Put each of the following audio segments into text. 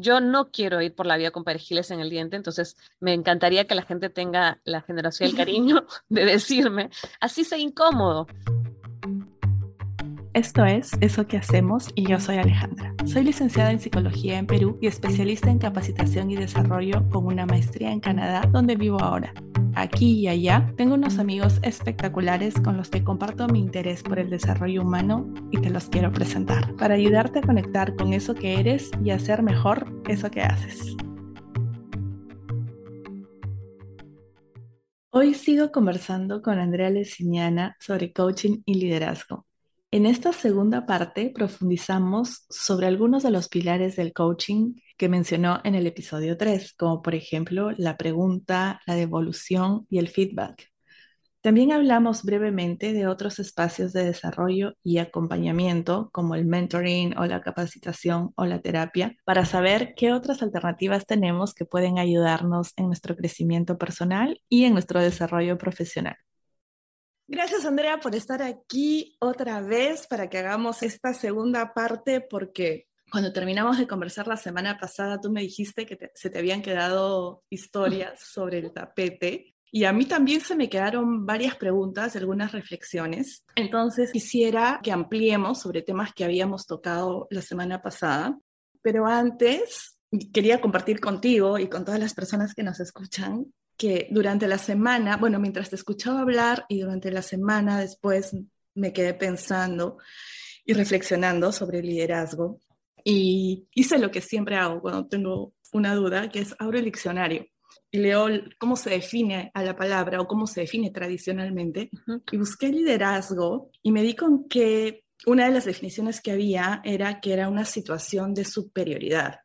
yo no quiero ir por la vía con perejiles en el diente, entonces me encantaría que la gente tenga la generación y el cariño de decirme, así sea incómodo. Esto es Eso que hacemos y yo soy Alejandra. Soy licenciada en psicología en Perú y especialista en capacitación y desarrollo con una maestría en Canadá, donde vivo ahora. Aquí y allá tengo unos amigos espectaculares con los que comparto mi interés por el desarrollo humano y te los quiero presentar para ayudarte a conectar con eso que eres y hacer mejor eso que haces. Hoy sigo conversando con Andrea Leciniana sobre coaching y liderazgo. En esta segunda parte profundizamos sobre algunos de los pilares del coaching que mencionó en el episodio 3, como por ejemplo la pregunta, la devolución y el feedback. También hablamos brevemente de otros espacios de desarrollo y acompañamiento, como el mentoring o la capacitación o la terapia, para saber qué otras alternativas tenemos que pueden ayudarnos en nuestro crecimiento personal y en nuestro desarrollo profesional. Gracias, Andrea, por estar aquí otra vez para que hagamos esta segunda parte, porque cuando terminamos de conversar la semana pasada, tú me dijiste que se te habían quedado historias sobre el tapete. Y a mí también se me quedaron varias preguntas, algunas reflexiones. Entonces quisiera que ampliemos sobre temas que habíamos tocado la semana pasada. Pero antes, quería compartir contigo y con todas las personas que nos escuchan que durante la semana, bueno, mientras te escuchaba hablar y durante la semana después me quedé pensando y reflexionando sobre el liderazgo y hice lo que siempre hago cuando tengo una duda, que es abro el diccionario y leo cómo se define a la palabra o cómo se define tradicionalmente y busqué liderazgo y me di con que una de las definiciones que había era que era una situación de superioridad.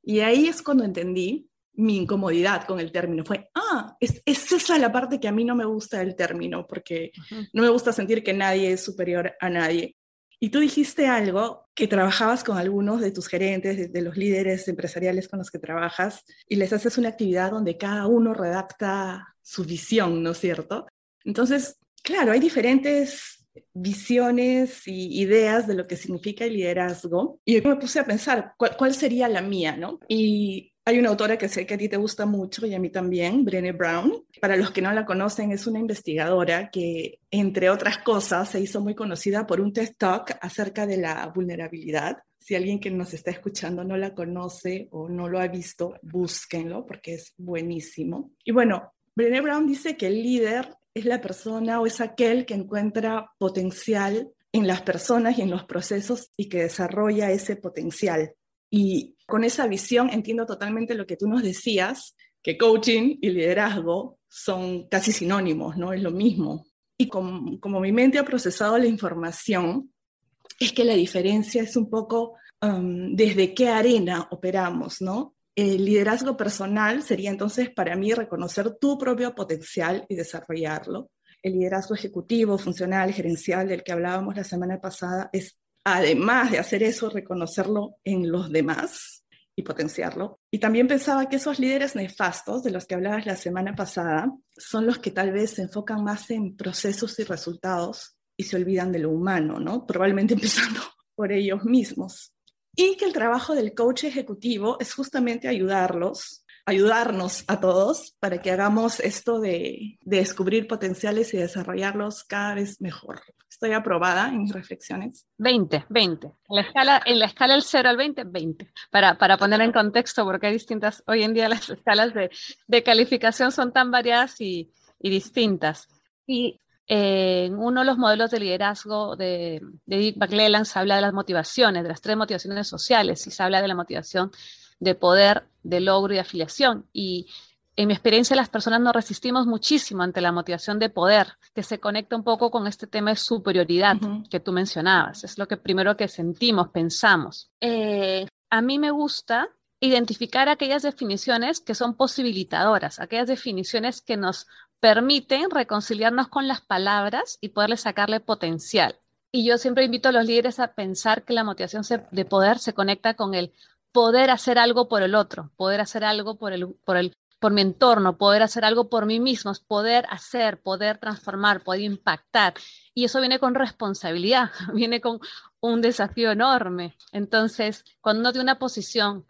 Y ahí es cuando entendí mi incomodidad con el término. Fue, ah, es, esa la parte que a mí no me gusta del término, porque no me gusta sentir que nadie es superior a nadie. Y tú dijiste algo que trabajabas con algunos de tus gerentes, de, los líderes empresariales con los que trabajas, y les haces una actividad donde cada uno redacta su visión, ¿no es cierto? Entonces, claro, hay diferentes visiones y ideas de lo que significa el liderazgo. Y yo me puse a pensar, ¿cuál, cuál sería la mía, no? Y hay una autora que sé que a ti te gusta mucho y a mí también, Brené Brown. Para los que no la conocen, es una investigadora que, entre otras cosas, se hizo muy conocida por un TED Talk acerca de la vulnerabilidad. Si alguien que nos está escuchando no la conoce o no lo ha visto, búsquenlo porque es buenísimo. Y bueno, Brené Brown dice que el líder es la persona o es aquel que encuentra potencial en las personas y en los procesos y que desarrolla ese potencial. Y con esa visión entiendo totalmente lo que tú nos decías, que coaching y liderazgo son casi sinónimos, ¿no? Es lo mismo. Y como, como mi mente ha procesado la información, es que la diferencia es un poco um, desde qué arena operamos, ¿no? El liderazgo personal sería entonces para mí reconocer tu propio potencial y desarrollarlo. El liderazgo ejecutivo, funcional, gerencial del que hablábamos la semana pasada es además de hacer eso, reconocerlo en los demás y potenciarlo. Y también pensaba que esos líderes nefastos de los que hablabas la semana pasada son los que tal vez se enfocan más en procesos y resultados y se olvidan de lo humano, ¿no? Probablemente empezando por ellos mismos. Y que el trabajo del coach ejecutivo es justamente ayudarlos ayudarnos a todos para que hagamos esto de, descubrir potenciales y desarrollarlos cada vez mejor. Estoy aprobada en mis reflexiones. 20, 20. En la escala, en la escala del 0 al 20, 20. Para, para poner en contexto, porque hay distintas, hoy en día las escalas de, de calificación son tan variadas y, y distintas. Y eh, en uno de los modelos de liderazgo de, de Dick McClellan se habla de las motivaciones, de las tres motivaciones sociales, y se habla de la motivación de poder, de logro y afiliación. Y en mi experiencia las personas nos resistimos muchísimo ante la motivación de poder, que se conecta un poco con este tema de superioridad que tú mencionabas. Es lo que primero que sentimos, pensamos. Eh, a mí me gusta identificar aquellas definiciones que son posibilitadoras, aquellas definiciones que nos permiten reconciliarnos con las palabras y poderle sacarle potencial. Y yo siempre invito a los líderes a pensar que la motivación de poder se conecta con el poder hacer algo por el otro, poder hacer algo por el, por el, por mi entorno, poder hacer algo por mí mismo, poder hacer, poder transformar, poder impactar. Y eso viene con responsabilidad, viene con un desafío enorme. Entonces, cuando uno tiene una posición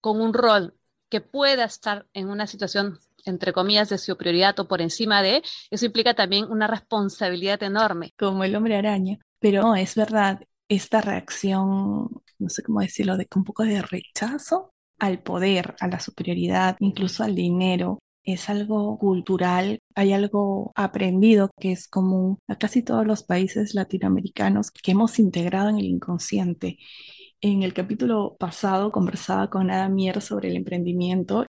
con un rol que pueda estar en una situación, entre comillas, de superioridad o por encima de, eso implica también una responsabilidad enorme. Como el hombre araña. Pero es verdad, esta reacción, no sé cómo decirlo, de un poco de rechazo al poder, a la superioridad, incluso al dinero, es algo cultural, hay algo aprendido que es común a casi todos los países latinoamericanos que hemos integrado en el inconsciente. En el capítulo pasado conversaba con Ada Mier sobre el emprendimiento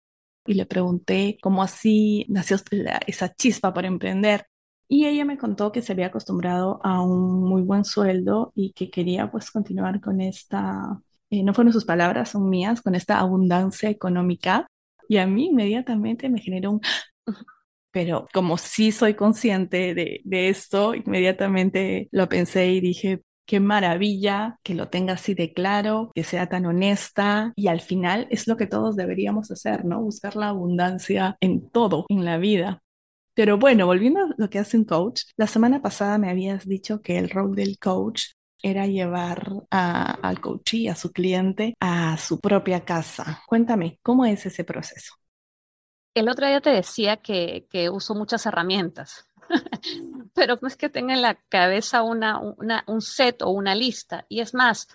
y le pregunté cómo así nació esa chispa para emprender. Y ella me contó que se había acostumbrado a un muy buen sueldo y que quería pues continuar con esta, eh, no fueron sus palabras, son mías, con esta abundancia económica y a mí inmediatamente me generó un... Pero como sí soy consciente de, de esto, inmediatamente lo pensé y dije, qué maravilla que lo tenga así de claro, que sea tan honesta y al final es lo que todos deberíamos hacer, ¿no? Buscar la abundancia en todo, en la vida. Pero bueno, volviendo a lo que hace un coach, la semana pasada me habías dicho que el rol del coach era llevar al coach a su cliente, a su propia casa. Cuéntame, ¿cómo es ese proceso? El otro día te decía que, que uso muchas herramientas, pero es que tenga en la cabeza una, un set o una lista. Y es más,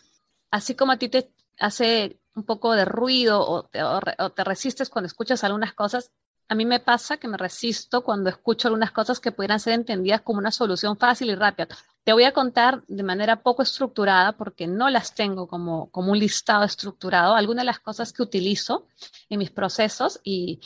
así como a ti te hace un poco de ruido o te resistes cuando escuchas algunas cosas, a mí me pasa que me resisto cuando escucho algunas cosas que pudieran ser entendidas como una solución fácil y rápida. Te voy a contar de manera poco estructurada porque no las tengo como, como un listado estructurado, algunas de las cosas que utilizo en mis procesos y,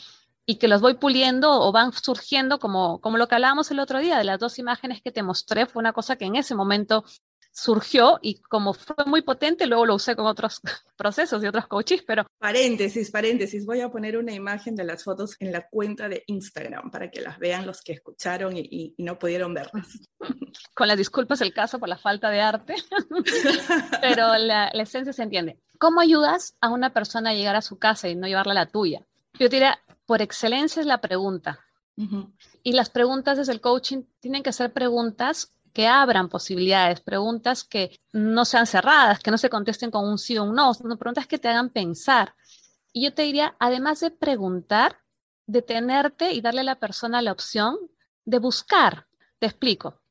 y que los voy puliendo o van surgiendo como, como lo que hablábamos el otro día de las dos imágenes que te mostré, fue una cosa que en ese momento surgió y como fue muy potente, luego lo usé con otros procesos y otros coaches, pero... Paréntesis, paréntesis, voy a poner una imagen de las fotos en la cuenta de Instagram para que las vean los que escucharon y, no pudieron verlas. Con las disculpas el caso por la falta de arte, pero la, esencia se entiende. ¿Cómo ayudas a una persona a llegar a su casa y no llevarla a la tuya? Yo diría, por excelencia es la pregunta. Y las preguntas desde el coaching tienen que ser preguntas que abran posibilidades, preguntas que no sean cerradas, que no se contesten con un sí o un no, sino preguntas que te hagan pensar. Y yo te diría, además de preguntar, detenerte y darle a la persona la opción de buscar. Te explico.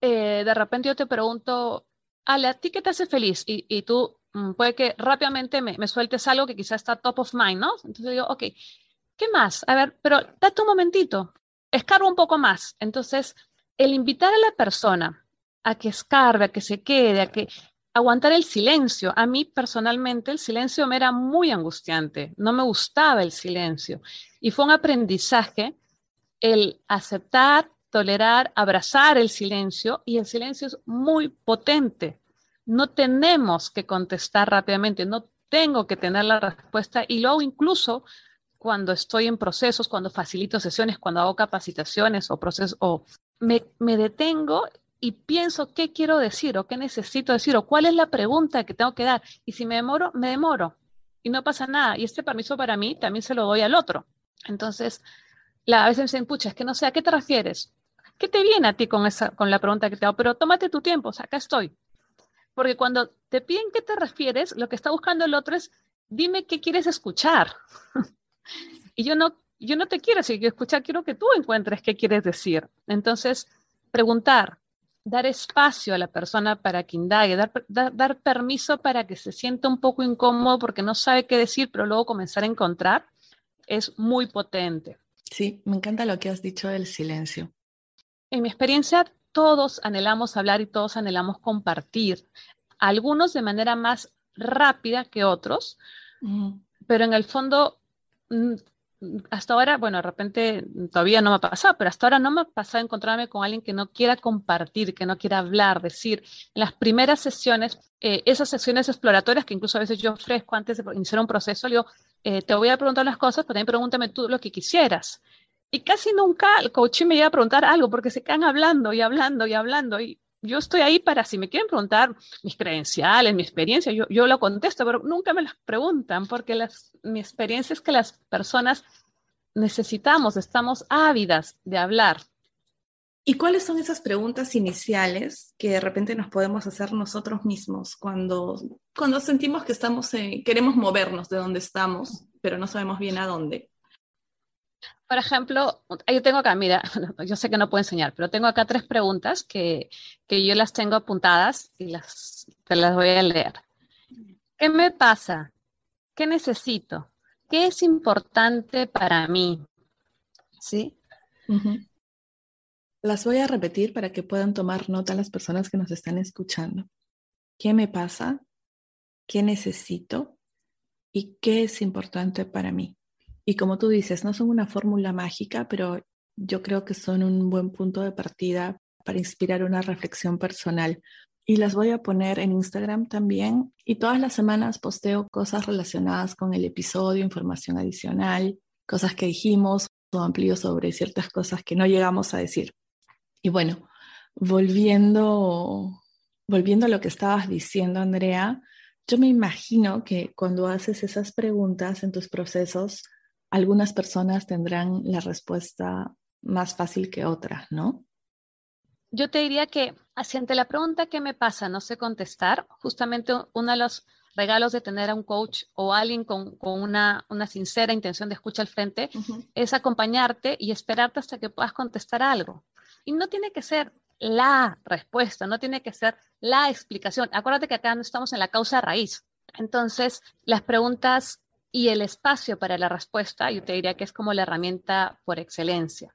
Eh, de repente yo te pregunto, Ale, ¿a ti qué te hace feliz? Y, tú mm, puede que rápidamente me, sueltes algo que quizás está top of mind, ¿no? Entonces digo, ok, ¿qué más? A ver, pero date un momentito, escarba un poco más. Entonces, el invitar a la persona a que escarbe, a que se quede, a que aguantar el silencio. A mí personalmente el silencio me era muy angustiante, no me gustaba el silencio. Y fue un aprendizaje el aceptar, tolerar, abrazar el silencio y el silencio es muy potente. No tenemos que contestar rápidamente, no tengo que tener la respuesta y luego incluso cuando estoy en procesos, cuando facilito sesiones, cuando hago capacitaciones o procesos o me, detengo y pienso qué quiero decir o qué necesito decir o cuál es la pregunta que tengo que dar. Y si me demoro, me demoro y no pasa nada. Y este permiso para mí también se lo doy al otro. Entonces, la, a veces me dicen, pucha, es que no sé, ¿a qué te refieres? ¿Qué te viene a ti con, esa, con la pregunta que te hago? Pero tómate tu tiempo, o acá estoy. Porque cuando te piden qué te refieres, lo que está buscando el otro es, dime qué quieres escuchar. y yo no yo no te quiero seguir escuchar, quiero que tú encuentres qué quieres decir. Entonces, preguntar, dar espacio a la persona para que indague, dar, dar, permiso para que se sienta un poco incómodo porque no sabe qué decir, pero luego comenzar a encontrar, es muy potente. Sí, me encanta lo que has dicho del silencio. En mi experiencia, todos anhelamos hablar y todos anhelamos compartir, algunos de manera más rápida que otros, pero en el fondo mm, hasta ahora, bueno, de repente todavía no me ha pasado, pero hasta ahora no me ha pasado encontrarme con alguien que no quiera compartir, que no quiera hablar, decir, en las primeras sesiones, eh, esas sesiones exploratorias que incluso a veces yo ofrezco antes de iniciar un proceso, digo, eh, te voy a preguntar las cosas, pero también pregúntame tú lo que quisieras. Y casi nunca el coaching me llega a preguntar algo porque se quedan hablando y hablando y hablando y yo estoy ahí para, si me quieren preguntar mis credenciales, mi experiencia, yo, yo lo contesto, pero nunca me las preguntan porque las, mi experiencia es que las personas necesitamos, estamos ávidas de hablar. ¿Y cuáles son esas preguntas iniciales que de repente nos podemos hacer nosotros mismos cuando, cuando sentimos que estamos queremos movernos de donde estamos, pero no sabemos bien a dónde? Por ejemplo, yo tengo acá, mira, yo sé que no puedo enseñar, pero tengo acá tres preguntas que, que yo las tengo apuntadas y las, te las voy a leer. ¿Qué me pasa? ¿Qué necesito? ¿Qué es importante para mí? ¿Sí? Las voy a repetir para que puedan tomar nota las personas que nos están escuchando. ¿Qué me pasa? ¿Qué necesito? ¿Y qué es importante para mí? Y como tú dices, no son una fórmula mágica, pero yo creo que son un buen punto de partida para inspirar una reflexión personal. Y las voy a poner en Instagram también. Y todas las semanas posteo cosas relacionadas con el episodio, información adicional, cosas que dijimos o amplío sobre ciertas cosas que no llegamos a decir. Y bueno, volviendo, volviendo a lo que estabas diciendo, Andrea, yo me imagino que cuando haces esas preguntas en tus procesos, algunas personas tendrán la respuesta más fácil que otras, ¿no? Yo te diría que, así ante la pregunta ¿qué me pasa? No sé contestar. Justamente uno de los regalos de tener a un coach o alguien con, una, sincera intención de escucha al frente es acompañarte y esperarte hasta que puedas contestar algo. Y no tiene que ser la respuesta, no tiene que ser la explicación. Acuérdate que acá no estamos en la causa raíz. Entonces, las preguntas y el espacio para la respuesta, yo te diría que es como la herramienta por excelencia.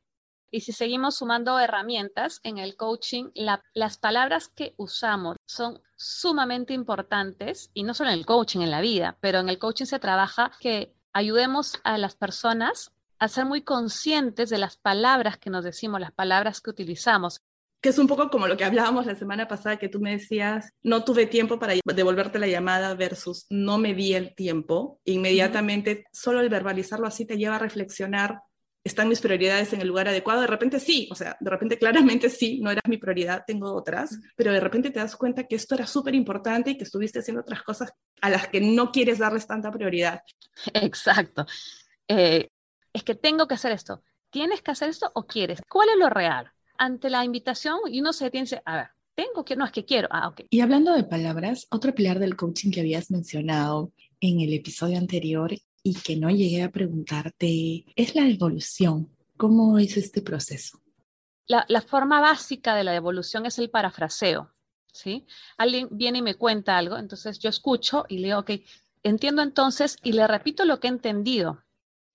Y si seguimos sumando herramientas en el coaching, las palabras que usamos son sumamente importantes y no solo en el coaching, en la vida, pero en el coaching se trabaja que ayudemos a las personas a ser muy conscientes de las palabras que nos decimos, las palabras que utilizamos. Que es un poco como lo que hablábamos la semana pasada, que tú me decías, no tuve tiempo para devolverte la llamada versus no me di el tiempo. Inmediatamente, solo el verbalizarlo así te lleva a reflexionar están mis prioridades en el lugar adecuado, de repente sí, o sea, de repente claramente sí, no era mi prioridad, tengo otras, pero de repente te das cuenta que esto era súper importante y que estuviste haciendo otras cosas a las que no quieres darles tanta prioridad. Exacto. Eh, es que tengo que hacer esto. ¿Tienes que hacer esto o quieres? ¿Cuál es lo real? Ante la invitación y uno se piensa, a ver, tengo que, no es que quiero. Ah, ok. Y hablando de palabras, otro pilar del coaching que habías mencionado en el episodio anterior y que no llegué a preguntarte es la evolución. ¿Cómo es este proceso? La, la forma básica de la evolución es el parafraseo. ¿sí? Alguien viene y me cuenta algo, entonces yo escucho y le digo, ok, entiendo entonces y le repito lo que he entendido.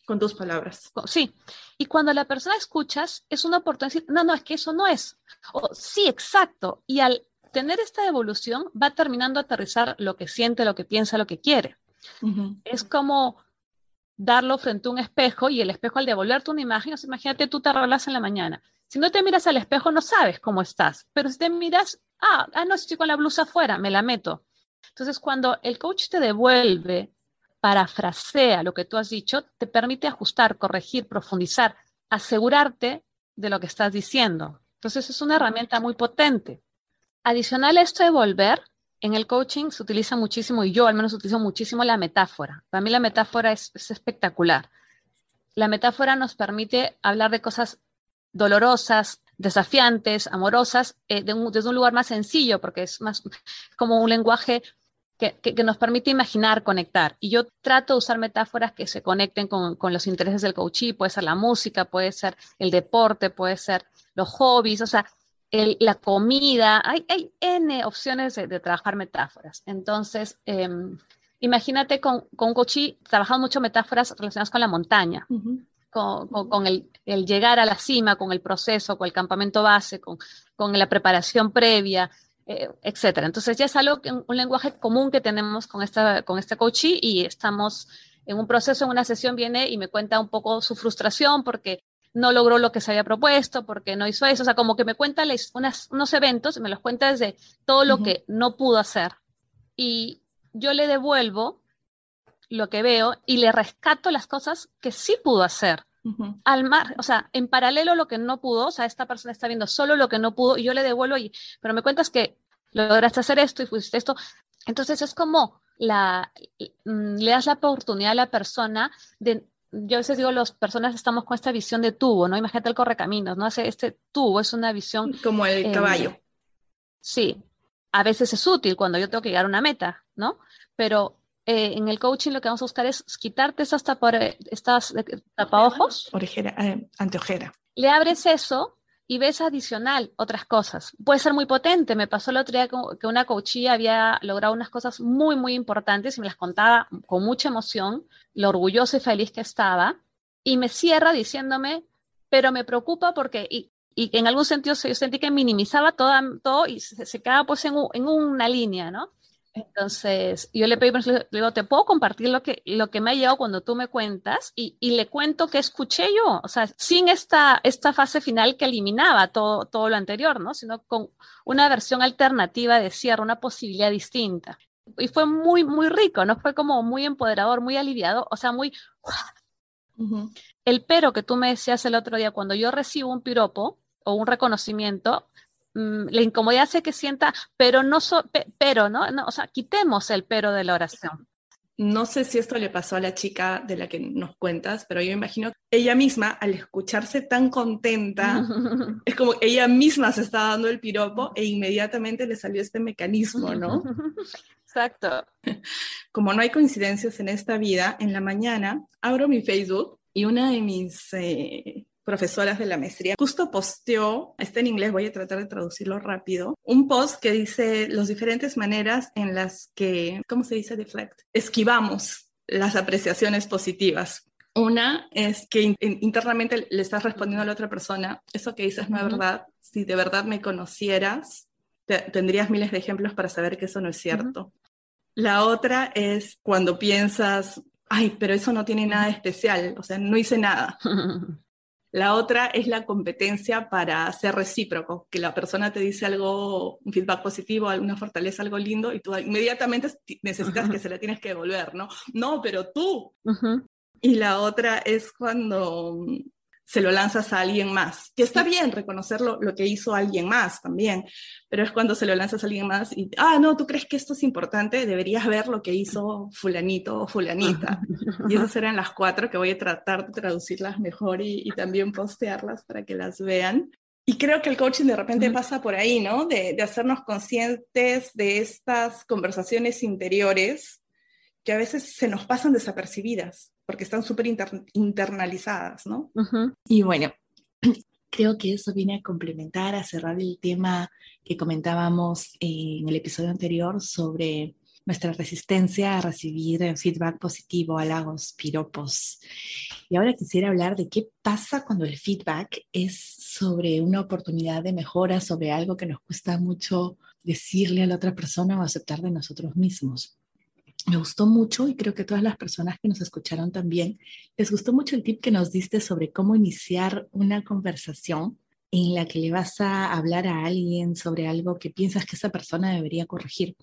Con tus palabras. Sí. Y cuando la persona escuchas, es una oportunidad de decir, no, no, es que eso no es. O sí, exacto. Y al tener esta evolución, va terminando a aterrizar lo que siente, lo que piensa, lo que quiere. Es como darlo frente a un espejo y el espejo al devolverte una imagen, o imagínate tú te arreglas en la mañana. Si no te miras al espejo, no sabes cómo estás. Pero si te miras, ah, ah, no, estoy con la blusa afuera, me la meto. Entonces, cuando el coach te devuelve parafrasea lo que tú has dicho, te permite ajustar, corregir, profundizar, asegurarte de lo que estás diciendo. Entonces es una herramienta muy potente. Adicional a esto de volver, en el coaching se utiliza muchísimo, y yo al menos utilizo muchísimo la metáfora. Para mí la metáfora es, espectacular. La metáfora nos permite hablar de cosas dolorosas, desafiantes, amorosas, eh, desde un lugar más sencillo, porque es más como un lenguaje que, nos permite imaginar, conectar. Y yo trato de usar metáforas que se conecten con, los intereses del coachí, puede ser la música, puede ser el deporte, puede ser los hobbies, o sea, la comida, hay, hay N opciones de, trabajar metáforas. Entonces, em, imagínate con, con coachí trabajando mucho metáforas relacionadas con la montaña. Con, el, llegar a la cima, con el proceso, con el campamento base, con, con la preparación previa, eh, etcétera. Entonces ya es algo, un lenguaje común que tenemos con esta, con coachee y estamos en un proceso, en una sesión viene y me cuenta un poco su frustración porque no logró lo que se había propuesto, porque no hizo eso, o sea, como que me cuenta unos eventos, me los cuenta desde todo lo que no pudo hacer y yo le devuelvo lo que veo y le rescato las cosas que sí pudo hacer. Al mar, o sea, en paralelo lo que no pudo, o sea, esta persona está viendo solo lo que no pudo y yo le devuelvo, y, pero me cuentas que lograste hacer esto y fuiste esto. Entonces es como la, mm, le das la oportunidad a la persona de yo a veces digo, las personas estamos con esta visión de tubo, ¿no? Imagínate el correcaminos, ¿no? Este tubo es una visión... Como el caballo. Sí, a veces es útil cuando yo tengo que llegar a una meta, ¿no? Pero eh, en el coaching lo que vamos a buscar es quitarte esas, estas eh, tapaojos. Orejera, eh, anteojera. Le abres eso y ves adicional otras cosas. Puede ser muy potente. Me pasó el otro día que una coachía había logrado unas cosas muy, muy importantes y me las contaba con mucha emoción, lo orgulloso y feliz que estaba. Y me cierra diciéndome, pero me preocupa porque, y, en algún sentido yo sentí que minimizaba todo, todo y se, se quedaba pues en, en una línea, ¿no? Entonces, yo le pedí, le digo, ¿te puedo compartir lo que, lo que me ha llegado cuando tú me cuentas? Y, y, le cuento que escuché yo, o sea, sin esta, esta fase final que eliminaba todo, todo lo anterior, ¿no? Sino con una versión alternativa de cierre, una posibilidad distinta. Y fue muy, muy rico, ¿no? Fue como muy empoderador, muy aliviado, o sea, muy... El pero que tú me decías el otro día, cuando yo recibo un piropo o un reconocimiento, Mm, la incomodidad hace que sienta, pero no, pero, ¿no? ¿no? O sea, quitemos el pero de la oración. No sé si esto le pasó a la chica de la que nos cuentas, pero yo imagino que ella misma, al escucharse tan contenta, es como ella misma se está dando el piropo e inmediatamente le salió este mecanismo, ¿no? Exacto. Como no hay coincidencias en esta vida, en la mañana abro mi Facebook y una de mis eh, profesoras de la maestría, justo posteó, está en inglés, voy a tratar de traducirlo rápido, un post que dice las diferentes maneras en las que, ¿cómo se dice deflect? Esquivamos las apreciaciones positivas. Una es que internamente le estás respondiendo a la otra persona, eso que dices no es verdad, si de verdad me conocieras, tendrías miles de ejemplos para saber que eso no es cierto. La otra es cuando piensas, ay, pero eso no tiene nada especial, o sea, no hice nada. La otra es la competencia para ser recíproco, que la persona te dice algo, un feedback positivo, alguna fortaleza, algo lindo, y tú inmediatamente necesitas que se la tienes que devolver, ¿no? No, pero tú. Y la otra es cuando se lo lanzas a alguien más. Que está bien reconocer lo, que hizo alguien más también, pero es cuando se lo lanzas a alguien más y, ah, no, tú crees que esto es importante, deberías ver lo que hizo fulanito o fulanita. Y esas eran las cuatro que voy a tratar de traducirlas mejor y, también postearlas para que las vean. Y creo que el coaching de repente pasa por ahí, ¿no? De, de hacernos conscientes de estas conversaciones interiores que a veces se nos pasan desapercibidas porque están súper internalizadas, ¿no? Y bueno, creo que eso viene a complementar, a cerrar el tema que comentábamos en el episodio anterior sobre nuestra resistencia a recibir feedback positivo, halagos, piropos. Y ahora quisiera hablar de qué pasa cuando el feedback es sobre una oportunidad de mejora, sobre algo que nos cuesta mucho decirle a la otra persona o aceptar de nosotros mismos me gustó mucho y creo que todas las personas que nos escucharon también, les gustó mucho el tip que nos diste sobre cómo iniciar una conversación en la que le vas a hablar a alguien sobre algo que piensas que esa persona debería corregir.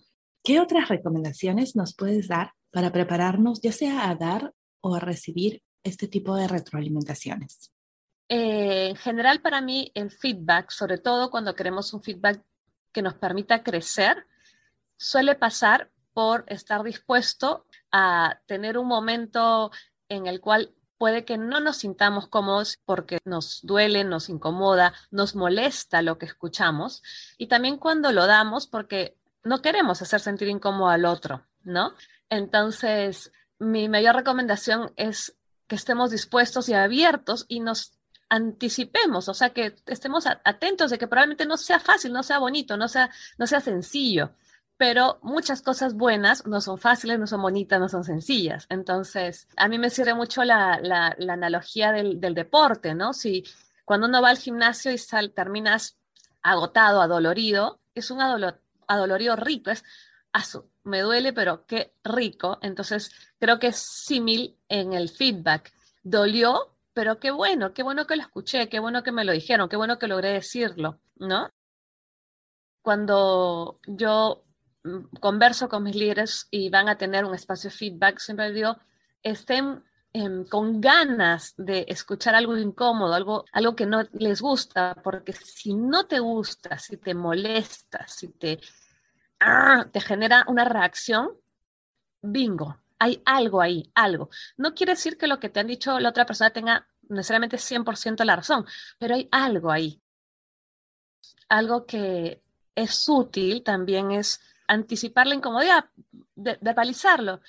¿Qué otras recomendaciones nos puedes dar para prepararnos ya sea a dar o a recibir este tipo de retroalimentaciones? Eh, en general, para mí, el feedback, sobre todo cuando queremos un feedback que nos permita crecer, suele pasar por estar dispuesto a tener un momento en el cual puede que no nos sintamos cómodos porque nos duele, nos incomoda, nos molesta lo que escuchamos y también cuando lo damos porque no queremos hacer sentir incómodo al otro, ¿no? Entonces, mi mayor recomendación es que estemos dispuestos y abiertos y nos anticipemos, o sea, que estemos atentos de que probablemente no sea fácil, no sea bonito, no sea, no sea sencillo, pero muchas cosas buenas no son fáciles, no son bonitas, no son sencillas. Entonces, a mí me sirve mucho la, la, analogía del, del, deporte, ¿no? Si cuando uno va al gimnasio y sal, terminas agotado, adolorido, es un adolorido rico, es, asu, me duele, pero qué rico. Entonces, creo que es símil en el feedback. Dolió, pero qué bueno, qué bueno que lo escuché, qué bueno que me lo dijeron, qué bueno que logré decirlo, ¿no? Cuando yo converso con mis líderes y van a tener un espacio de feedback, siempre digo, estén em, con ganas de escuchar algo incómodo, algo, algo que no les gusta, porque si no te gusta, si te molesta, si te, ah, te genera una reacción, bingo, hay algo ahí, algo. No quiere decir que lo que te han dicho la otra persona tenga necesariamente 100% la razón, pero hay algo ahí. Algo que es útil también es anticipar la incomodidad, verbalizarlo.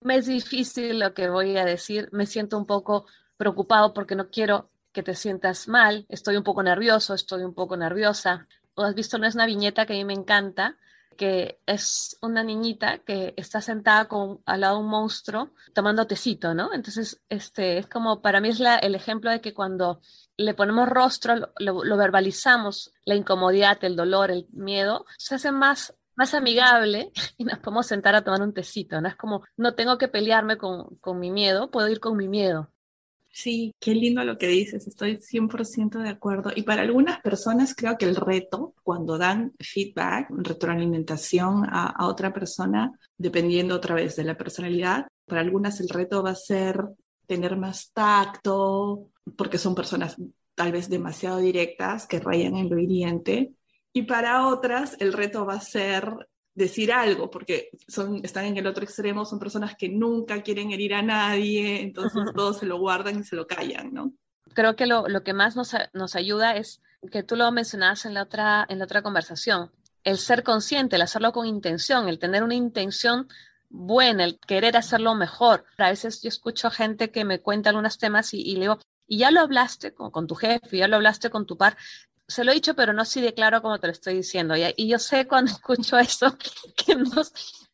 Me es difícil lo que voy a decir, me siento un poco preocupado porque no quiero que te sientas mal, estoy un poco nervioso, estoy un poco nerviosa. O has visto, no es una viñeta que a mí me encanta, que es una niñita que está sentada con, al lado de un monstruo tomando tecito, ¿no? Entonces, este, es como, para mí es el ejemplo de que cuando le ponemos rostro, lo, verbalizamos, la incomodidad, el dolor, el miedo, se hace más más amigable y nos podemos sentar a tomar un tecito, ¿no? Es como, no tengo que pelearme con, con mi miedo, puedo ir con mi miedo. Sí, qué lindo lo que dices, estoy 100% de acuerdo. Y para algunas personas creo que el reto, cuando dan feedback, retroalimentación a, a, otra persona, dependiendo otra vez de la personalidad, para algunas el reto va a ser tener más tacto, porque son personas tal vez demasiado directas que rayan en lo hiriente. Y para otras el reto va a ser decir algo, porque son, están en el otro extremo, son personas que nunca quieren herir a nadie, entonces todos se lo guardan y se lo callan, ¿no? Creo que lo, lo que más nos, nos, ayuda es que tú lo mencionabas en la, otra, en la otra conversación, el ser consciente, el hacerlo con intención, el tener una intención buena, el querer hacerlo mejor. A veces yo escucho gente que me cuenta algunos temas y, y le digo, y ya lo hablaste con, con, tu jefe, ya lo hablaste con tu par, se lo he dicho, pero no así de claro como te lo estoy diciendo. Y, yo sé cuando escucho eso que,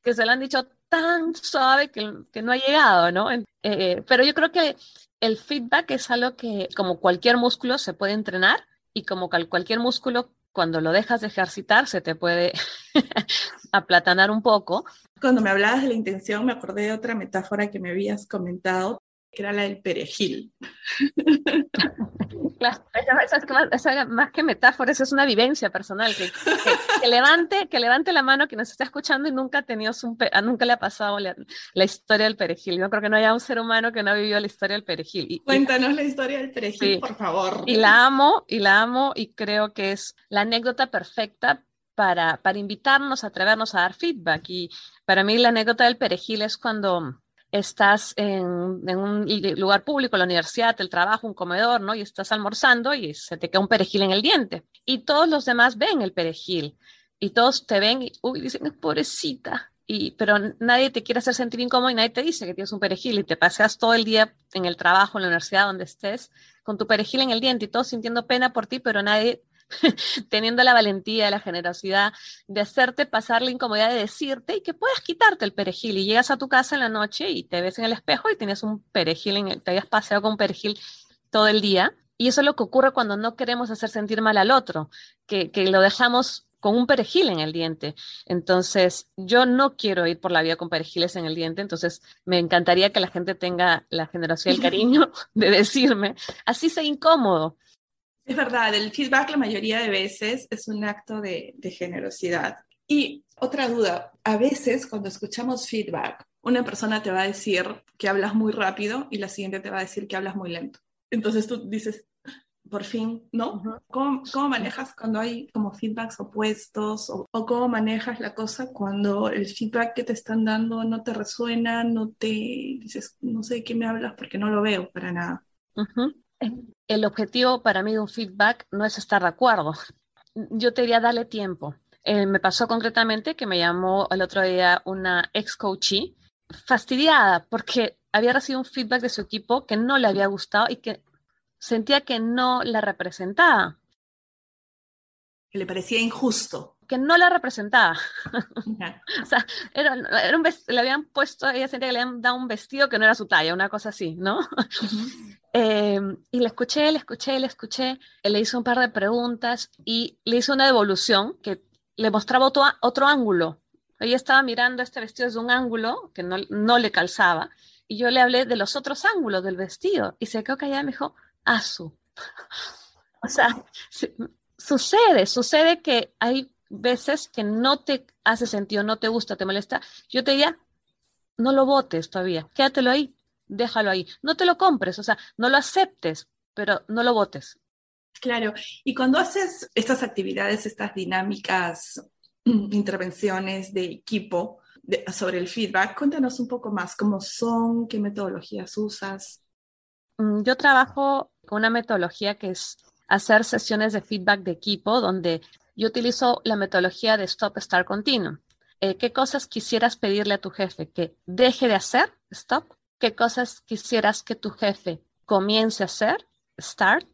que se lo han dicho tan suave que, que no ha llegado, ¿no? Eh, pero yo creo que el feedback es algo que, como cualquier músculo, se puede entrenar y como cualquier músculo, cuando lo dejas de ejercitar, se te puede aplatanar un poco. Cuando me hablabas de la intención, me acordé de otra metáfora que me habías comentado, que era la del perejil. Claro, eso, es más, que metáfora, eso es una vivencia personal. Que, que, levante, que levante la mano que nos está escuchando y nunca, ha tenido un, nunca le ha pasado la, historia del perejil. Yo creo que no haya un ser humano que no ha vivido la historia del perejil. Y, Cuéntanos la historia del perejil, por favor. Y la amo, y la amo, y creo que es la anécdota perfecta para, para invitarnos a atrevernos a dar feedback. Y para mí la anécdota del perejil es cuando estás en, un lugar público, la universidad, el trabajo, un comedor, ¿no? Y estás almorzando y se te queda un perejil en el diente. Y todos los demás ven el perejil y todos te ven y uy, dicen, pobrecita. Y, pero nadie te quiere hacer sentir incómodo y nadie te dice que tienes un perejil y te paseas todo el día en el trabajo, en la universidad, donde estés, con tu perejil en el diente y todos sintiendo pena por ti, pero nadie teniendo la valentía, la generosidad de hacerte pasar la incomodidad de decirte y que puedas quitarte el perejil y llegas a tu casa en la noche y te ves en el espejo y tienes un perejil, en el, te hayas paseado con un perejil todo el día. Y eso es lo que ocurre cuando no queremos hacer sentir mal al otro, que, que lo dejamos con un perejil en el diente. Entonces, yo no quiero ir por la vida con perejiles en el diente, entonces me encantaría que la gente tenga la generosidad y el cariño de decirme, así sea incómodo, es verdad, el feedback la mayoría de veces es un acto de, generosidad. Y otra duda, a veces cuando escuchamos feedback, una persona te va a decir que hablas muy rápido y la siguiente te va a decir que hablas muy lento. Entonces tú dices, por fin, ¿no? ¿Cómo, manejas cuando hay como feedbacks opuestos o, cómo manejas la cosa cuando el feedback que te están dando no te resuena, no te dices, no sé de qué me hablas porque no lo veo para nada? El objetivo para mí de un feedback no es estar de acuerdo. Yo te diría darle tiempo. Eh, me pasó concretamente que me llamó el otro día una ex coachee fastidiada porque había recibido un feedback de su equipo que no le había gustado y que sentía que no la representaba. Que le parecía injusto. Que no la representaba. o sea, era, un le habían puesto, ella sentía que le habían dado un vestido que no era su talla, una cosa así, ¿no? Em, y le escuché, le escuché, le escuché, le hice un par de preguntas y le hice una devolución que le mostraba otro, otro ángulo. Ella estaba mirando este vestido desde un ángulo que no, no le calzaba y yo le hablé de los otros ángulos del vestido y se quedó callada y me dijo, Asu. o sea, sucede, sucede que hay veces que no te hace sentido, no te gusta, te molesta. Yo te diría, no lo votes todavía, quédatelo ahí, déjalo ahí. No te lo compres, o sea, no lo aceptes, pero no lo votes. Claro, y cuando haces estas actividades, estas dinámicas, intervenciones de equipo, sobre el feedback. Cuéntanos un poco más cómo son, qué metodologías usas. Mm, yo trabajo con una metodología que es hacer sesiones de feedback de equipo donde yo utilizo la metodología de stop, start, continuo. Eh, ¿Qué cosas quisieras pedirle a tu jefe que deje de hacer? Stop. ¿Qué cosas quisieras que tu jefe comience a hacer? Start.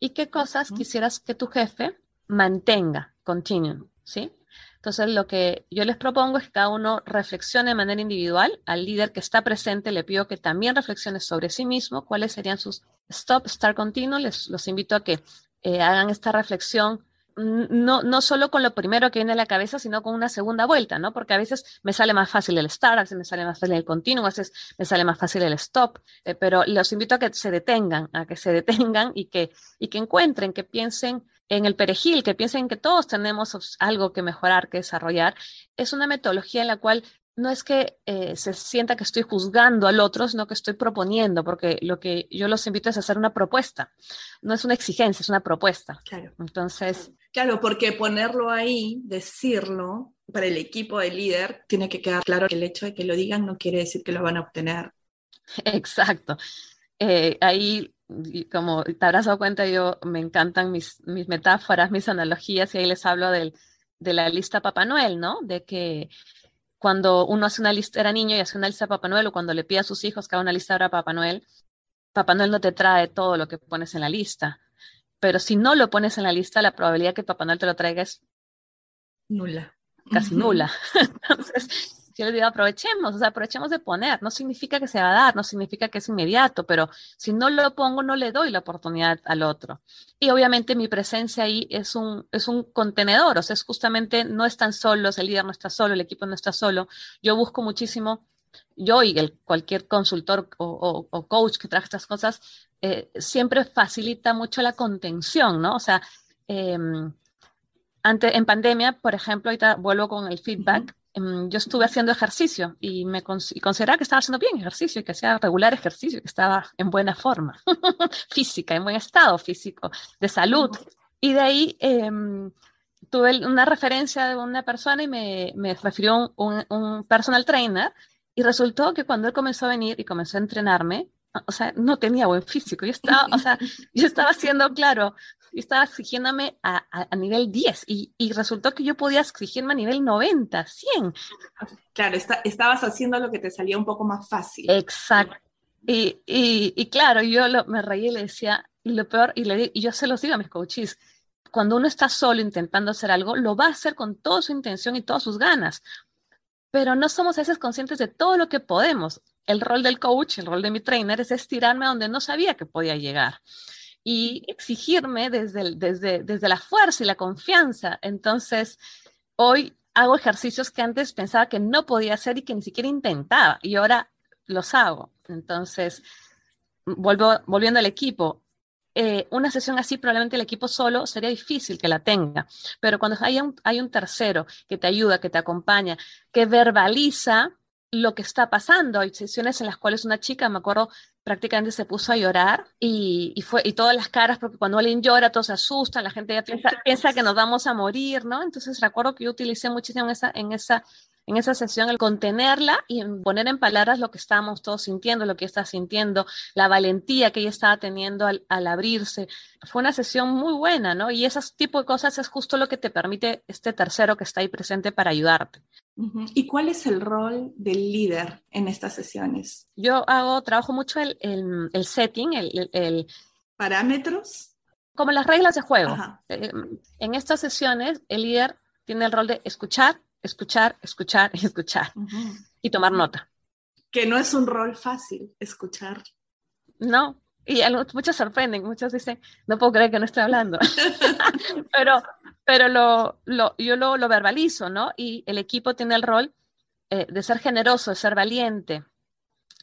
¿Y qué cosas quisieras que tu jefe mantenga? Continue. ¿Sí? Entonces, lo que yo les propongo es que cada uno reflexione de manera individual. Al líder que está presente le pido que también reflexione sobre sí mismo, cuáles serían sus stop, start, continuo. Les los invito a que eh, hagan esta reflexión no, no solo con lo primero que viene a la cabeza, sino con una segunda vuelta, ¿no? Porque a veces me sale más fácil el start, a veces me sale más fácil el continuo, a veces me sale más fácil el stop, eh, pero los invito a que se detengan, a que se detengan y que, y que encuentren, que piensen en el perejil, que piensen que todos tenemos algo que mejorar, que desarrollar. Es una metodología en la cual no es que eh, se sienta que estoy juzgando al otro, sino que estoy proponiendo, porque lo que yo los invito es a hacer una propuesta. No es una exigencia, es una propuesta. Claro. Entonces. Claro, porque ponerlo ahí, decirlo, para el equipo de líder, tiene que quedar claro que el hecho de que lo digan no quiere decir que lo van a obtener. Exacto. Eh, ahí, como te habrás dado cuenta, yo me encantan mis, mis metáforas, mis analogías, y ahí les hablo del, de la lista Papá Noel, ¿no? De que cuando uno hace una lista, era niño y hace una lista de Papá Noel, o cuando le pide a sus hijos que haga una lista para Papá Noel, Papá Noel no te trae todo lo que pones en la lista. Pero si no lo pones en la lista, la probabilidad que Papá Noel te lo traiga es nula. Casi nula. Entonces, yo les digo, aprovechemos, o sea, aprovechemos de poner. No significa que se va a dar, no significa que es inmediato, pero si no lo pongo, no le doy la oportunidad al otro. Y obviamente mi presencia ahí es un, es un contenedor, o sea, es justamente, no están solos, el líder no está solo, el equipo no está solo. Yo busco muchísimo, yo y el, cualquier consultor o, coach que traje estas cosas, eh, siempre facilita mucho la contención, ¿no? O sea, em, en pandemia, por ejemplo, ahorita vuelvo con el feedback. Em, yo estuve haciendo ejercicio y me consideraba que estaba haciendo bien ejercicio y que hacía regular ejercicio, que estaba en buena forma física, en buen estado físico, de salud. Y de ahí em, tuve una referencia de una persona y me, me refirió un, un, personal trainer y resultó que cuando él comenzó a venir y comenzó a entrenarme, o sea, no tenía buen físico. Yo estaba, o sea, yo estaba haciendo, claro, yo estaba exigiéndome a, a, nivel 10 y, y, resultó que yo podía exigirme a nivel 90, 100. Claro, estabas haciendo lo que te salía un poco más fácil. Exacto. Y, y, y claro, yo lo, me reí y le decía, y lo peor, y, le, y yo se los digo a mis coaches, cuando uno está solo intentando hacer algo, lo va a hacer con toda su intención y todas sus ganas, pero no somos a veces conscientes de todo lo que podemos. El rol del coach, el rol de mi trainer es estirarme a donde no sabía que podía llegar y exigirme desde, desde, desde la fuerza y la confianza. Entonces, hoy hago ejercicios que antes pensaba que no podía hacer y que ni siquiera intentaba y ahora los hago. Entonces, volviendo al equipo, eh, una sesión así probablemente el equipo solo sería difícil que la tenga, pero cuando hay un, hay un tercero que te ayuda, que te acompaña, que verbaliza lo que está pasando. Hay sesiones en las cuales una chica, me acuerdo, prácticamente se puso a llorar y, y, fue, y todas las caras, porque cuando alguien llora, todos se asustan, la gente ya piensa, piensa que nos vamos a morir, ¿no? Entonces recuerdo que yo utilicé muchísimo en esa, en esa, en esa sesión el contenerla y poner en palabras lo que estábamos todos sintiendo, lo que está sintiendo, la valentía que ella estaba teniendo al, al abrirse. Fue una sesión muy buena, ¿no? Y ese tipo de cosas es justo lo que te permite este tercero que está ahí presente para ayudarte. ¿Y cuál es el rol del líder en estas sesiones? Yo hago, trabajo mucho el, el, setting, el, el, parámetros. Como las reglas de juego. Eh, en estas sesiones, el líder tiene el rol de escuchar, escuchar, escuchar y escuchar y tomar nota. Que no es un rol fácil, escuchar. No, y muchos sorprenden, muchos dicen, no puedo creer que no estoy hablando. pero pero lo, lo, yo lo, lo, verbalizo, ¿no? Y el equipo tiene el rol eh, de ser generoso, de ser valiente.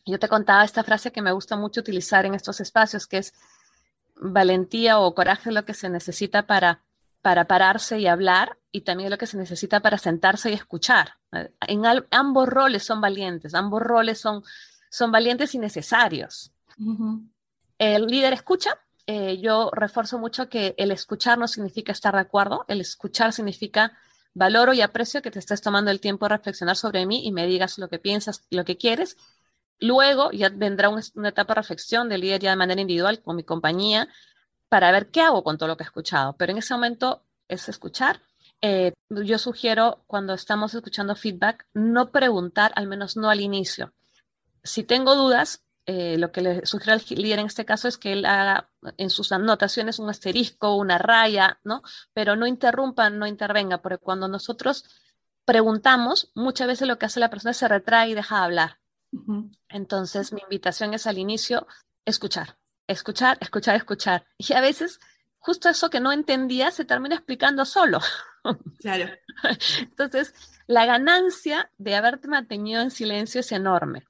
Yo te contaba esta frase que me gusta mucho utilizar en estos espacios, que es valentía o coraje es lo que se necesita para, para pararse y hablar y también lo que se necesita para sentarse y escuchar. En ambos roles son valientes, ambos roles son, son valientes y necesarios. El líder escucha eh, yo refuerzo mucho que el escuchar no significa estar de acuerdo, el escuchar significa valoro y aprecio que te estés tomando el tiempo de reflexionar sobre mí y me digas lo que piensas, lo que quieres. Luego ya vendrá una etapa de reflexión del líder ya de manera individual con mi compañía para ver qué hago con todo lo que he escuchado. Pero en ese momento es escuchar. Eh, yo sugiero cuando estamos escuchando feedback, no preguntar, al menos no al inicio. Si tengo dudas, eh, lo que le sugiero al líder en este caso es que él haga en sus anotaciones un asterisco, una raya, ¿no? Pero no interrumpa, no intervenga, porque cuando nosotros preguntamos, muchas veces lo que hace la persona es se retrae y deja de hablar. Entonces, mi invitación es al inicio, escuchar, escuchar, escuchar, escuchar. Y a veces, justo eso que no entendía se termina explicando solo. Claro. Entonces, la ganancia de haberte mantenido en silencio es enorme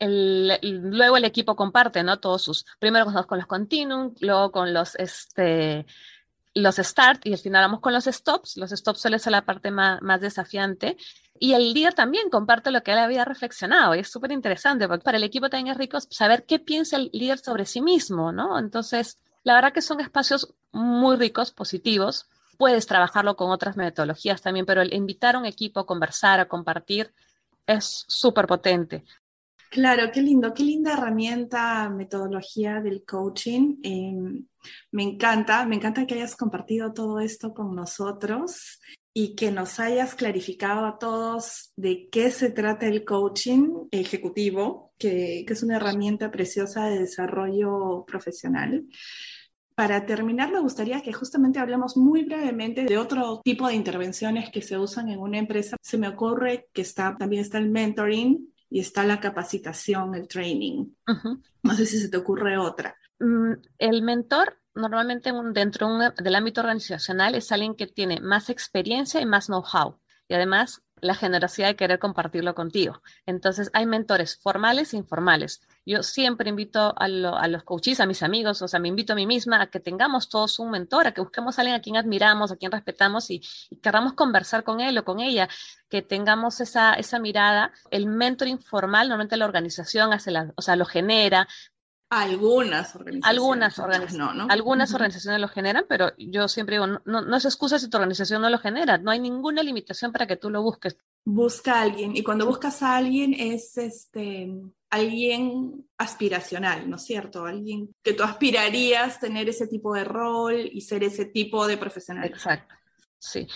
luego el equipo comparte, ¿no? Todos sus, primero con los continuum, luego con los, este, los start y al final vamos con los stops. Los stops suele ser la parte más, más desafiante. Y el líder también comparte lo que él había reflexionado y es súper interesante porque para el equipo también es rico saber qué piensa el líder sobre sí mismo, ¿no? Entonces, la verdad que son espacios muy ricos, positivos. Puedes trabajarlo con otras metodologías también, pero el invitar a un equipo a conversar, a compartir, es súper potente. Claro, qué lindo, qué linda herramienta, metodología del coaching. Em, me encanta, me encanta que hayas compartido todo esto con nosotros y que nos hayas clarificado a todos de qué se trata el coaching ejecutivo, que, que es una herramienta preciosa de desarrollo profesional. Para terminar, me gustaría que justamente hablemos muy brevemente de otro tipo de intervenciones que se usan en una empresa. Se me ocurre que está, también está el mentoring, y está la capacitación, el training. No sé si se te ocurre otra. Mm, el mentor normalmente dentro del ámbito organizacional es alguien que tiene más experiencia y más know-how. Y además la generosidad de querer compartirlo contigo. Entonces, hay mentores formales e informales. Yo siempre invito a, los coaches, a mis amigos, o sea, me invito a mí misma a que tengamos todos un mentor, a que busquemos a alguien a quien admiramos, a quien respetamos y, queramos conversar con él o con ella, que tengamos esa, esa mirada. El mentor informal, normalmente la organización hace la, o sea, lo genera, algunas organizaciones. Algunas, organizaciones, algunas organizaciones lo generan, pero yo siempre digo, no, no, es excusa si tu organización no lo genera. No hay ninguna limitación para que tú lo busques. Busca a alguien. Y cuando buscas a alguien es este alguien aspiracional, ¿no es cierto? Alguien que tú aspirarías tener ese tipo de rol y ser ese tipo de profesional. Exacto. Sí.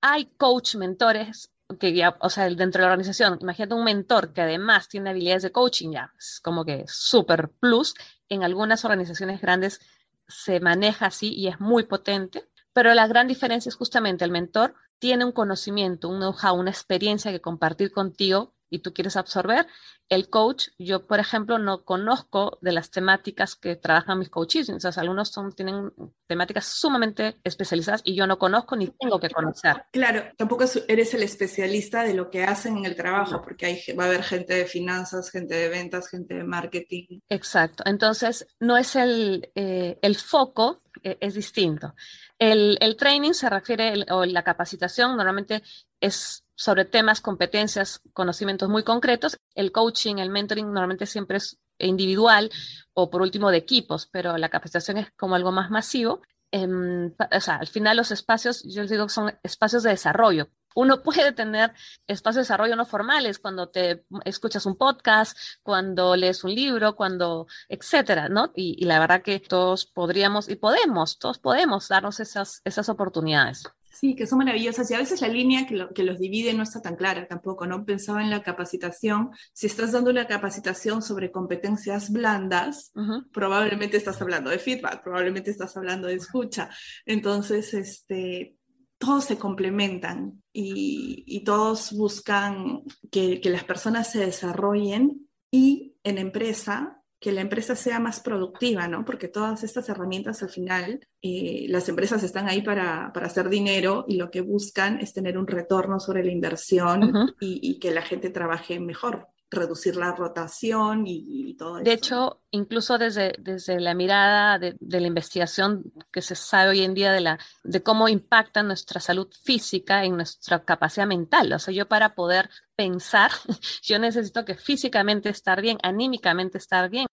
Hay coach mentores que ya, o sea, dentro de la organización, imagínate un mentor que además tiene habilidades de coaching, ya, es como que super plus. En algunas organizaciones grandes se maneja así y es muy potente, pero la gran diferencia es justamente el mentor tiene un conocimiento, un know-how, una experiencia que compartir contigo y tú quieres absorber, el coach, yo por ejemplo no conozco de las temáticas que trabajan mis coaches, o sea, algunos son, tienen temáticas sumamente especializadas y yo no conozco ni tengo que conocer. Claro, tampoco eres el especialista de lo que hacen en el trabajo, porque hay, va a haber gente de finanzas, gente de ventas, gente de marketing. Exacto, entonces no es el, eh, el foco, eh, es distinto. El, el, training se refiere, o la capacitación normalmente es sobre temas, competencias, conocimientos muy concretos. El coaching, el mentoring normalmente siempre es individual o por último de equipos, pero la capacitación es como algo más masivo. Em, o sea, al final los espacios, yo les digo son espacios de desarrollo. Uno puede tener espacios de desarrollo no formales cuando te escuchas un podcast, cuando lees un libro, cuando, etcétera, ¿no? Y, y la verdad que todos podríamos y podemos, todos podemos darnos esas, esas oportunidades. Sí, que son maravillosas. Y a veces la línea que, que, los divide no está tan clara tampoco, ¿no? Pensaba en la capacitación, si estás dando una capacitación sobre competencias blandas, probablemente estás hablando de feedback, probablemente estás hablando de escucha, entonces, este, todos se complementan y, y todos buscan que, que las personas se desarrollen y en empresa que la empresa sea más productiva, ¿no? Porque todas estas herramientas al final, eh, las empresas están ahí para, para, hacer dinero y lo que buscan es tener un retorno sobre la inversión y, que la gente trabaje mejor reducir la rotación y, todo eso. De hecho, incluso desde, desde la mirada de, de, la investigación que se sabe hoy en día de, la, de cómo impacta nuestra salud física en nuestra capacidad mental. O sea, yo para poder pensar, yo necesito que físicamente estar bien, anímicamente estar bien.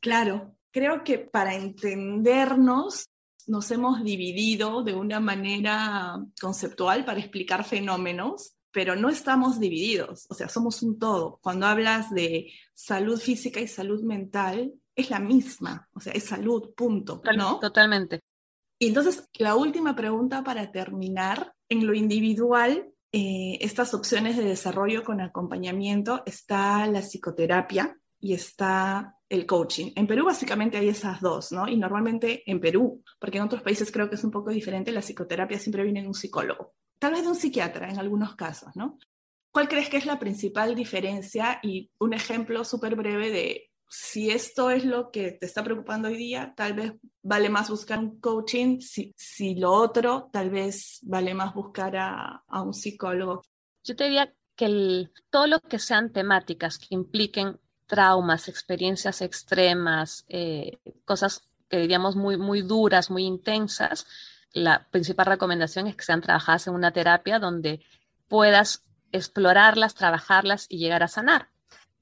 Claro, creo que para entendernos nos hemos dividido de una manera conceptual para explicar fenómenos, pero no estamos divididos, o sea, somos un todo. Cuando hablas de salud física y salud mental, es la misma, o sea, es salud, punto, ¿no? Totalmente. Y entonces, la última pregunta para terminar, en lo individual, eh, estas opciones de desarrollo con acompañamiento está la psicoterapia y está el coaching. En Perú básicamente hay esas dos, ¿no? Y normalmente en Perú, porque en otros países creo que es un poco diferente, la psicoterapia siempre viene de un psicólogo, tal vez de un psiquiatra en algunos casos, ¿no? ¿Cuál crees que es la principal diferencia y un ejemplo súper breve de si esto es lo que te está preocupando hoy día, tal vez vale más buscar un coaching, si, si lo otro, tal vez vale más buscar a, a un psicólogo. Yo te diría que el, todo lo que sean temáticas que impliquen traumas, experiencias extremas, eh, cosas que diríamos muy, muy duras, muy intensas, la principal recomendación es que sean trabajadas en una terapia donde puedas explorarlas, trabajarlas y llegar a sanar.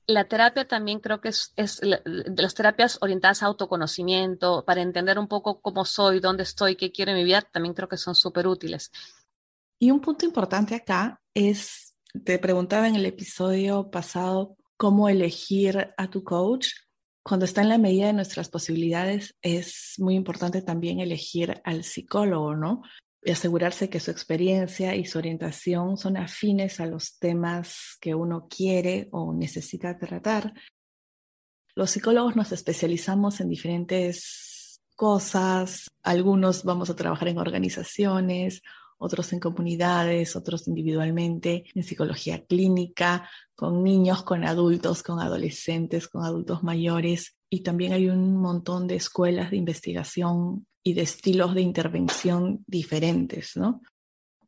La terapia también creo que es, de las terapias orientadas a autoconocimiento, para entender un poco cómo soy, dónde estoy, qué quiero en mi vida, también creo que son súper útiles. Y un punto importante acá es, te preguntaba en el episodio pasado cómo elegir a tu coach. Cuando está en la medida de nuestras posibilidades, es muy importante también elegir al psicólogo, ¿no? Y asegurarse que su experiencia y su orientación son afines a los temas que uno quiere o necesita tratar. Los psicólogos nos especializamos en diferentes cosas. Algunos vamos a trabajar en organizaciones, otros en comunidades, otros individualmente, en psicología clínica, con niños, con adultos, con adolescentes, con adultos mayores. Y también hay un montón de escuelas de investigación y de estilos de intervención diferentes, ¿no?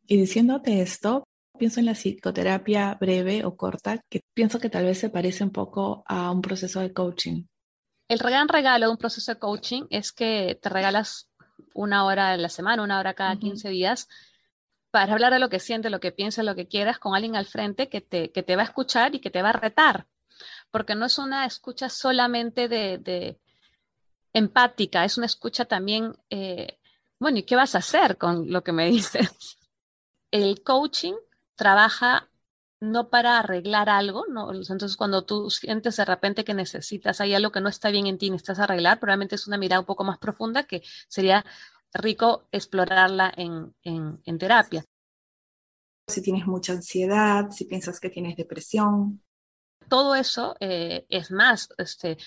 Y diciéndote esto, pienso en la psicoterapia breve o corta, que pienso que tal vez se parece un poco a un proceso de coaching. El gran regalo de un proceso de coaching es que te regalas una hora a la semana, una hora cada 15 días, para hablar de lo que sientes, lo que piensas, lo que quieras con alguien al frente que te, que te va a escuchar y que te va a retar, porque no es una escucha solamente de, empática, es una escucha también, eh, bueno, ¿y qué vas a hacer con lo que me dices? El coaching trabaja no para arreglar algo, ¿no? entonces cuando tú sientes de repente que necesitas, hay algo que no está bien en ti, necesitas arreglar, probablemente es una mirada un poco más profunda que sería rico explorarla en, en, terapia. Si tienes mucha ansiedad, si piensas que tienes depresión. Todo eso es eh, más, este,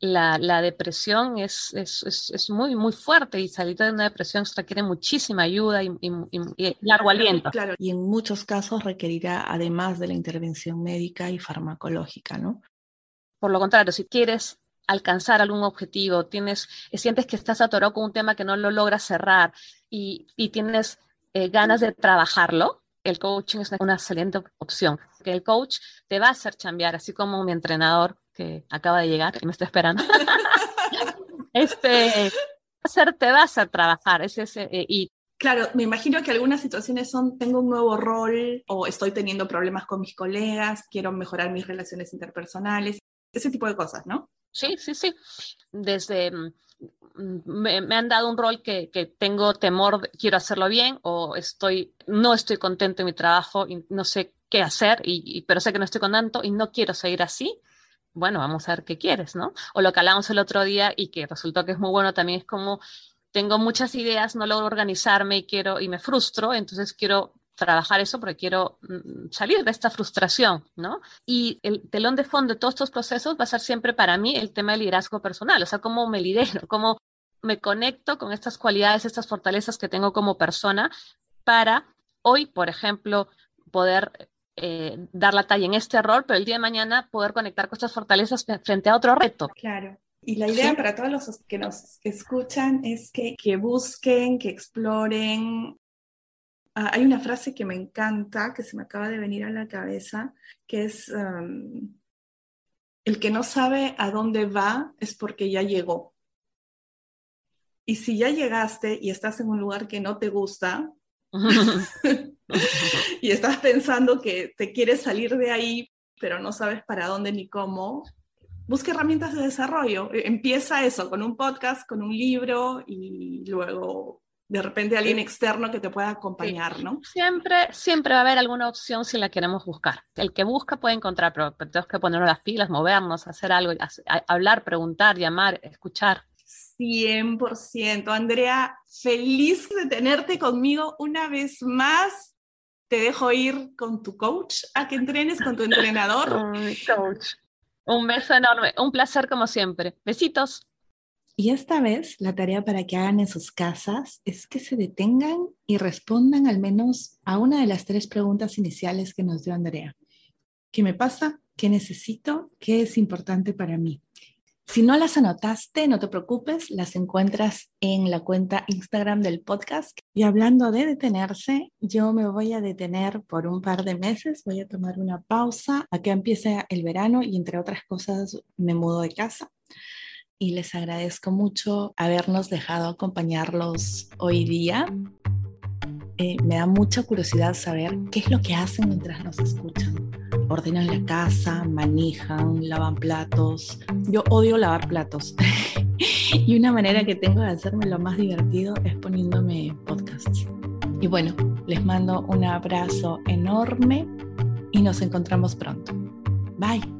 la, la depresión es, es, es, muy, muy fuerte y salir de una depresión requiere muchísima ayuda y, y, largo aliento. Claro, y en muchos casos requerirá además de la intervención médica y farmacológica, ¿no? Por lo contrario, si quieres alcanzar algún objetivo, tienes, sientes que estás atorado con un tema que no lo logras cerrar y, y tienes eh, ganas de trabajarlo, el coaching es una excelente opción. Que el coach te va a hacer cambiar, así como mi entrenador que acaba de llegar y me está esperando. este, hacer, te va a trabajar. Es ese, eh, y Claro, me imagino que algunas situaciones son, tengo un nuevo rol o estoy teniendo problemas con mis colegas, quiero mejorar mis relaciones interpersonales, ese tipo de cosas, ¿no? Sí, sí, sí. Desde mm, me, han dado un rol que, que, tengo temor, quiero hacerlo bien o estoy, no estoy contento en mi trabajo y no sé qué hacer, y, pero sé que no estoy contento y no quiero seguir así. Bueno, vamos a ver qué quieres, ¿no? O lo que hablamos el otro día y que resultó que es muy bueno también es como tengo muchas ideas, no logro organizarme y quiero y me frustro, entonces quiero trabajar eso porque quiero mm, salir de esta frustración, ¿no? Y el telón de fondo de todos estos procesos va a ser siempre para mí el tema del liderazgo personal, o sea, cómo me lidero, cómo me conecto con estas cualidades, estas fortalezas que tengo como persona para hoy, por ejemplo, poder eh, dar la talla en este rol, pero el día de mañana poder conectar con estas fortalezas frente a otro reto. Claro. Y la idea para todos los que nos escuchan es que, que busquen, que exploren Ah, hay una frase que me encanta, que se me acaba de venir a la cabeza, que es, um, el que no sabe a dónde va es porque ya llegó. Y si ya llegaste y estás en un lugar que no te gusta, y estás pensando que te quieres salir de ahí, pero no sabes para dónde ni cómo, busque herramientas de desarrollo. E, empieza eso, con un podcast, con un libro y luego de repente alguien externo que te pueda acompañar, ¿no? Siempre, siempre va a haber alguna opción si la queremos buscar. El que busca puede encontrar, pero tenemos que ponernos las pilas, movernos, hacer algo, hablar, preguntar, llamar, escuchar. 100%. Andrea, feliz de tenerte conmigo una vez más. Te dejo ir con tu coach a que entrenes con tu entrenador. coach. Un beso enorme, un placer como siempre. Besitos. Y esta vez la tarea para que hagan en sus casas es que se detengan y respondan al menos a una de las tres preguntas iniciales que nos dio Andrea. ¿Qué me pasa? ¿Qué necesito? ¿Qué es importante para mí? Si no las anotaste, no te preocupes, las encuentras en la cuenta Instagram del podcast. Y hablando de detenerse, yo me voy a detener por un par de meses, voy a tomar una pausa, acá empieza el verano y entre otras cosas me mudo de casa y les agradezco mucho habernos dejado acompañarlos hoy día. Eh, me da mucha curiosidad saber qué es lo que hacen mientras nos escuchan. Ordenan la casa, manejan, lavan platos. Yo odio lavar platos. y una manera que tengo de hacerme lo más divertido es poniéndome podcasts. Y bueno, les mando un abrazo enorme y nos encontramos pronto. Bye.